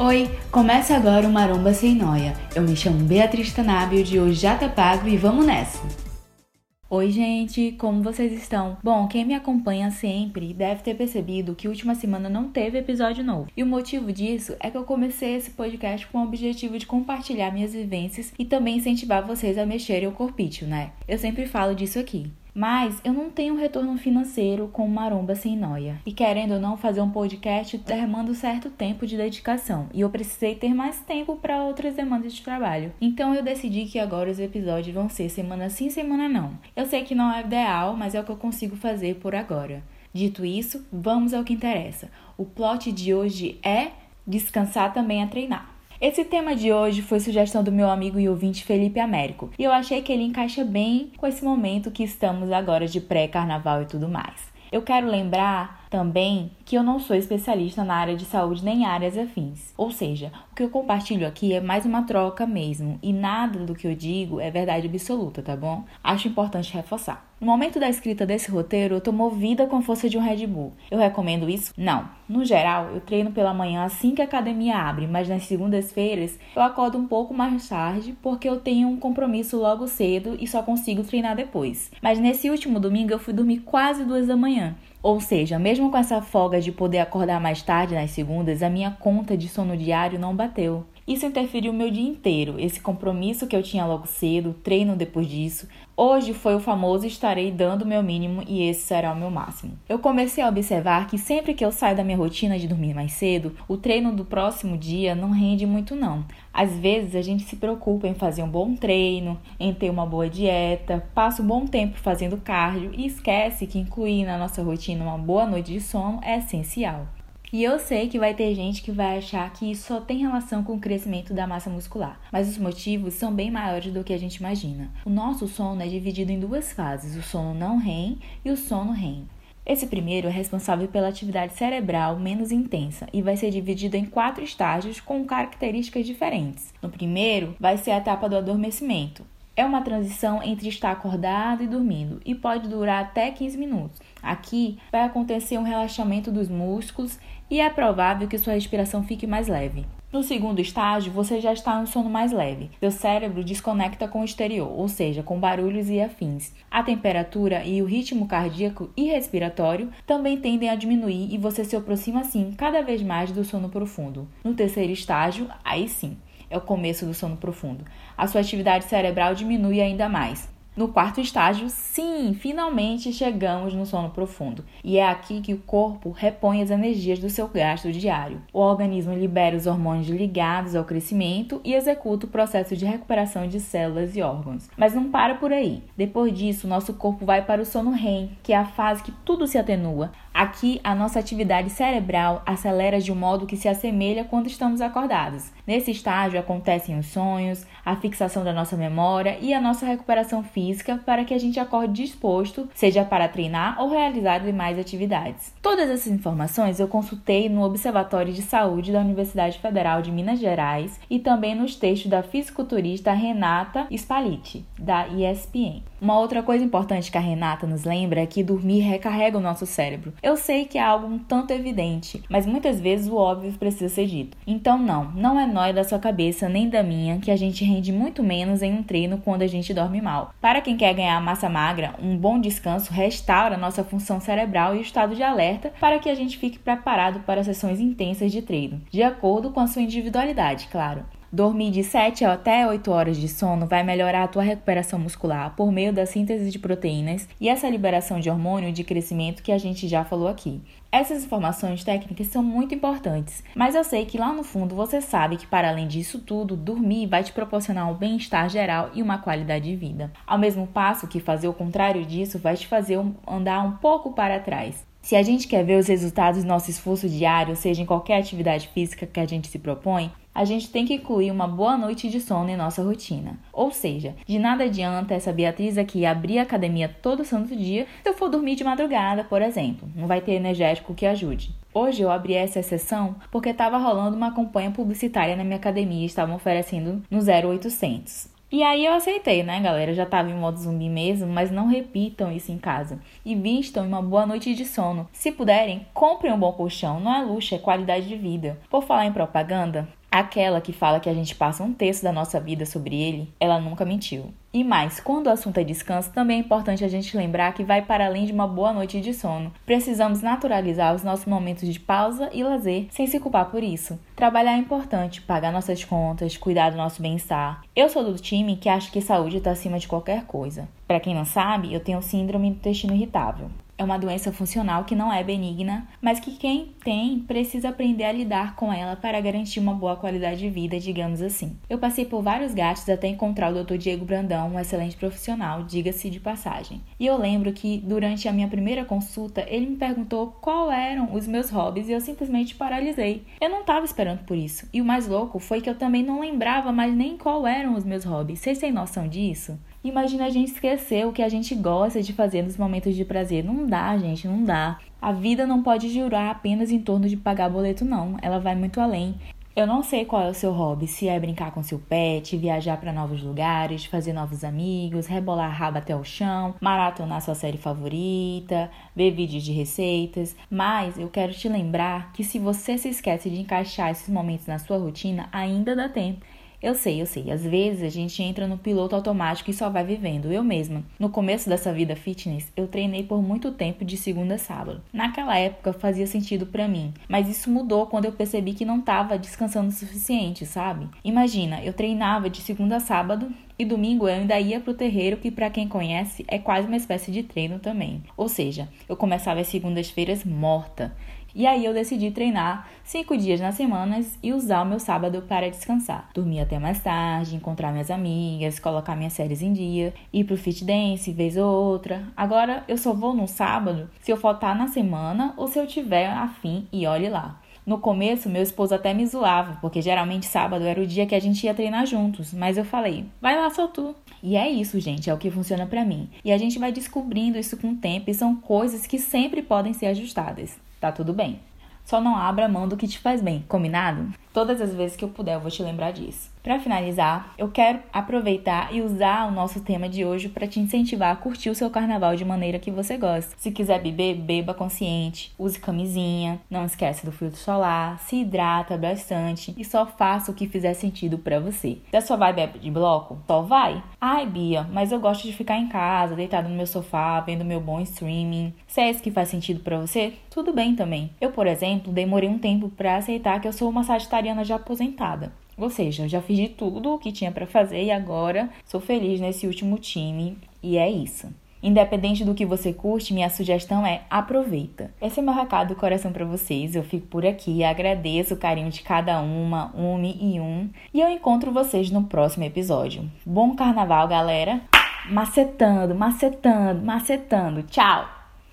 Oi, começa agora o Maromba Sem Noia. Eu me chamo Beatriz Tanábio, de hoje já tá pago e vamos nessa! Oi, gente, como vocês estão? Bom, quem me acompanha sempre deve ter percebido que última semana não teve episódio novo. E o motivo disso é que eu comecei esse podcast com o objetivo de compartilhar minhas vivências e também incentivar vocês a mexerem o corpício, né? Eu sempre falo disso aqui. Mas eu não tenho retorno financeiro com maromba sem noia. E querendo ou não fazer um podcast demanda um certo tempo de dedicação. E eu precisei ter mais tempo para outras demandas de trabalho. Então eu decidi que agora os episódios vão ser semana sim, semana não. Eu sei que não é ideal, mas é o que eu consigo fazer por agora. Dito isso, vamos ao que interessa. O plot de hoje é descansar também a treinar. Esse tema de hoje foi sugestão do meu amigo e ouvinte Felipe Américo, e eu achei que ele encaixa bem com esse momento que estamos agora de pré-carnaval e tudo mais. Eu quero lembrar também que eu não sou especialista na área de saúde nem áreas afins. Ou seja, o que eu compartilho aqui é mais uma troca mesmo, e nada do que eu digo é verdade absoluta, tá bom? Acho importante reforçar. No momento da escrita desse roteiro, eu tô movida com a força de um Red Bull. Eu recomendo isso? Não. No geral, eu treino pela manhã assim que a academia abre, mas nas segundas-feiras eu acordo um pouco mais tarde porque eu tenho um compromisso logo cedo e só consigo treinar depois. Mas nesse último domingo eu fui dormir quase duas da manhã. Ou seja, mesmo com essa folga de poder acordar mais tarde nas segundas, a minha conta de sono diário não bateu. Isso interferiu o meu dia inteiro, esse compromisso que eu tinha logo cedo, treino depois disso. Hoje foi o famoso estarei dando o meu mínimo e esse será o meu máximo. Eu comecei a observar que sempre que eu saio da minha rotina de dormir mais cedo, o treino do próximo dia não rende muito não. Às vezes a gente se preocupa em fazer um bom treino, em ter uma boa dieta, passa um bom tempo fazendo cardio e esquece que incluir na nossa rotina uma boa noite de sono é essencial. E eu sei que vai ter gente que vai achar que isso só tem relação com o crescimento da massa muscular, mas os motivos são bem maiores do que a gente imagina. O nosso sono é dividido em duas fases, o sono não REM e o sono REM. Esse primeiro é responsável pela atividade cerebral menos intensa e vai ser dividido em quatro estágios com características diferentes. No primeiro, vai ser a etapa do adormecimento, é uma transição entre estar acordado e dormindo e pode durar até 15 minutos. Aqui vai acontecer um relaxamento dos músculos e é provável que sua respiração fique mais leve. No segundo estágio, você já está em um sono mais leve. Seu cérebro desconecta com o exterior, ou seja, com barulhos e afins. A temperatura e o ritmo cardíaco e respiratório também tendem a diminuir e você se aproxima assim cada vez mais do sono profundo. No terceiro estágio, aí sim, é o começo do sono profundo. A sua atividade cerebral diminui ainda mais. No quarto estágio, sim, finalmente chegamos no sono profundo. E é aqui que o corpo repõe as energias do seu gasto diário. O organismo libera os hormônios ligados ao crescimento e executa o processo de recuperação de células e órgãos. Mas não para por aí. Depois disso, nosso corpo vai para o sono REM, que é a fase que tudo se atenua. Aqui, a nossa atividade cerebral acelera de um modo que se assemelha quando estamos acordados. Nesse estágio acontecem os sonhos, a fixação da nossa memória e a nossa recuperação física para que a gente acorde disposto, seja para treinar ou realizar demais atividades. Todas essas informações eu consultei no Observatório de Saúde da Universidade Federal de Minas Gerais e também nos textos da fisiculturista Renata Spaliti, da ESPN. Uma outra coisa importante que a Renata nos lembra é que dormir recarrega o nosso cérebro. Eu sei que é algo um tanto evidente, mas muitas vezes o óbvio precisa ser dito. Então, não, não é nóia da sua cabeça nem da minha que a gente rende muito menos em um treino quando a gente dorme mal. Para quem quer ganhar massa magra, um bom descanso restaura nossa função cerebral e o estado de alerta para que a gente fique preparado para sessões intensas de treino, de acordo com a sua individualidade, claro. Dormir de 7 até 8 horas de sono vai melhorar a tua recuperação muscular por meio da síntese de proteínas e essa liberação de hormônio de crescimento que a gente já falou aqui. Essas informações técnicas são muito importantes, mas eu sei que lá no fundo você sabe que para além disso tudo, dormir vai te proporcionar um bem-estar geral e uma qualidade de vida. Ao mesmo passo que fazer o contrário disso vai te fazer andar um pouco para trás. Se a gente quer ver os resultados do nosso esforço diário, seja em qualquer atividade física que a gente se propõe, a gente tem que incluir uma boa noite de sono em nossa rotina. Ou seja, de nada adianta essa Beatriz aqui abrir a academia todo santo dia se eu for dormir de madrugada, por exemplo. Não vai ter energético que ajude. Hoje eu abri essa exceção porque estava rolando uma campanha publicitária na minha academia e estavam oferecendo no 0800. E aí eu aceitei, né, galera? Já tava em modo zumbi mesmo, mas não repitam isso em casa. E vistam uma boa noite de sono. Se puderem, comprem um bom colchão. Não é luxo, é qualidade de vida. Por falar em propaganda, Aquela que fala que a gente passa um terço da nossa vida sobre ele, ela nunca mentiu. E mais, quando o assunto é descanso, também é importante a gente lembrar que vai para além de uma boa noite de sono. Precisamos naturalizar os nossos momentos de pausa e lazer, sem se culpar por isso. Trabalhar é importante, pagar nossas contas, cuidar do nosso bem-estar. Eu sou do time que acha que saúde está acima de qualquer coisa. Para quem não sabe, eu tenho síndrome do intestino irritável. É uma doença funcional que não é benigna, mas que quem tem precisa aprender a lidar com ela para garantir uma boa qualidade de vida, digamos assim. Eu passei por vários gastos até encontrar o Dr. Diego Brandão, um excelente profissional, diga-se de passagem. E eu lembro que durante a minha primeira consulta, ele me perguntou qual eram os meus hobbies e eu simplesmente paralisei. Eu não estava esperando por isso. E o mais louco foi que eu também não lembrava mais nem qual eram os meus hobbies. Vocês têm noção disso? Imagina a gente esquecer o que a gente gosta de fazer nos momentos de prazer. Não dá, gente, não dá. A vida não pode jurar apenas em torno de pagar boleto, não. Ela vai muito além. Eu não sei qual é o seu hobby, se é brincar com seu pet, viajar para novos lugares, fazer novos amigos, rebolar a raba até o chão, maratonar sua série favorita, ver vídeos de receitas, mas eu quero te lembrar que se você se esquece de encaixar esses momentos na sua rotina, ainda dá tempo. Eu sei, eu sei. Às vezes a gente entra no piloto automático e só vai vivendo. Eu mesma. No começo dessa vida fitness, eu treinei por muito tempo de segunda a sábado. Naquela época fazia sentido para mim, mas isso mudou quando eu percebi que não estava descansando o suficiente, sabe? Imagina, eu treinava de segunda a sábado e domingo eu ainda ia pro terreiro, que para quem conhece é quase uma espécie de treino também. Ou seja, eu começava as segundas-feiras morta. E aí eu decidi treinar cinco dias na semana e usar o meu sábado para descansar. Dormir até mais tarde, encontrar minhas amigas, colocar minhas séries em dia, ir pro fit dance vez ou outra. Agora eu só vou no sábado se eu faltar na semana ou se eu tiver afim e olhe lá. No começo, meu esposo até me zoava, porque geralmente sábado era o dia que a gente ia treinar juntos, mas eu falei: "Vai lá só tu". E é isso, gente, é o que funciona para mim. E a gente vai descobrindo isso com o tempo e são coisas que sempre podem ser ajustadas tá tudo bem. Só não abra mão do que te faz bem, combinado? Todas as vezes que eu puder, eu vou te lembrar disso. Para finalizar, eu quero aproveitar e usar o nosso tema de hoje para te incentivar a curtir o seu carnaval de maneira que você gosta. Se quiser beber, beba consciente, use camisinha, não esquece do filtro solar, se hidrata bastante e só faça o que fizer sentido para você. Se a sua vibe é de bloco, só vai. Ai, Bia, mas eu gosto de ficar em casa, deitado no meu sofá, vendo meu bom streaming. Se é isso que faz sentido para você, tudo bem também. Eu, por exemplo, demorei um tempo para aceitar que eu sou uma sagitariana já aposentada. Ou seja, já fiz de tudo o que tinha para fazer e agora sou feliz nesse último time e é isso. Independente do que você curte, minha sugestão é aproveita. Esse é meu recado do coração para vocês. Eu fico por aqui, agradeço o carinho de cada uma, uma e um, e eu encontro vocês no próximo episódio. Bom carnaval, galera! Macetando, macetando, macetando. Tchau!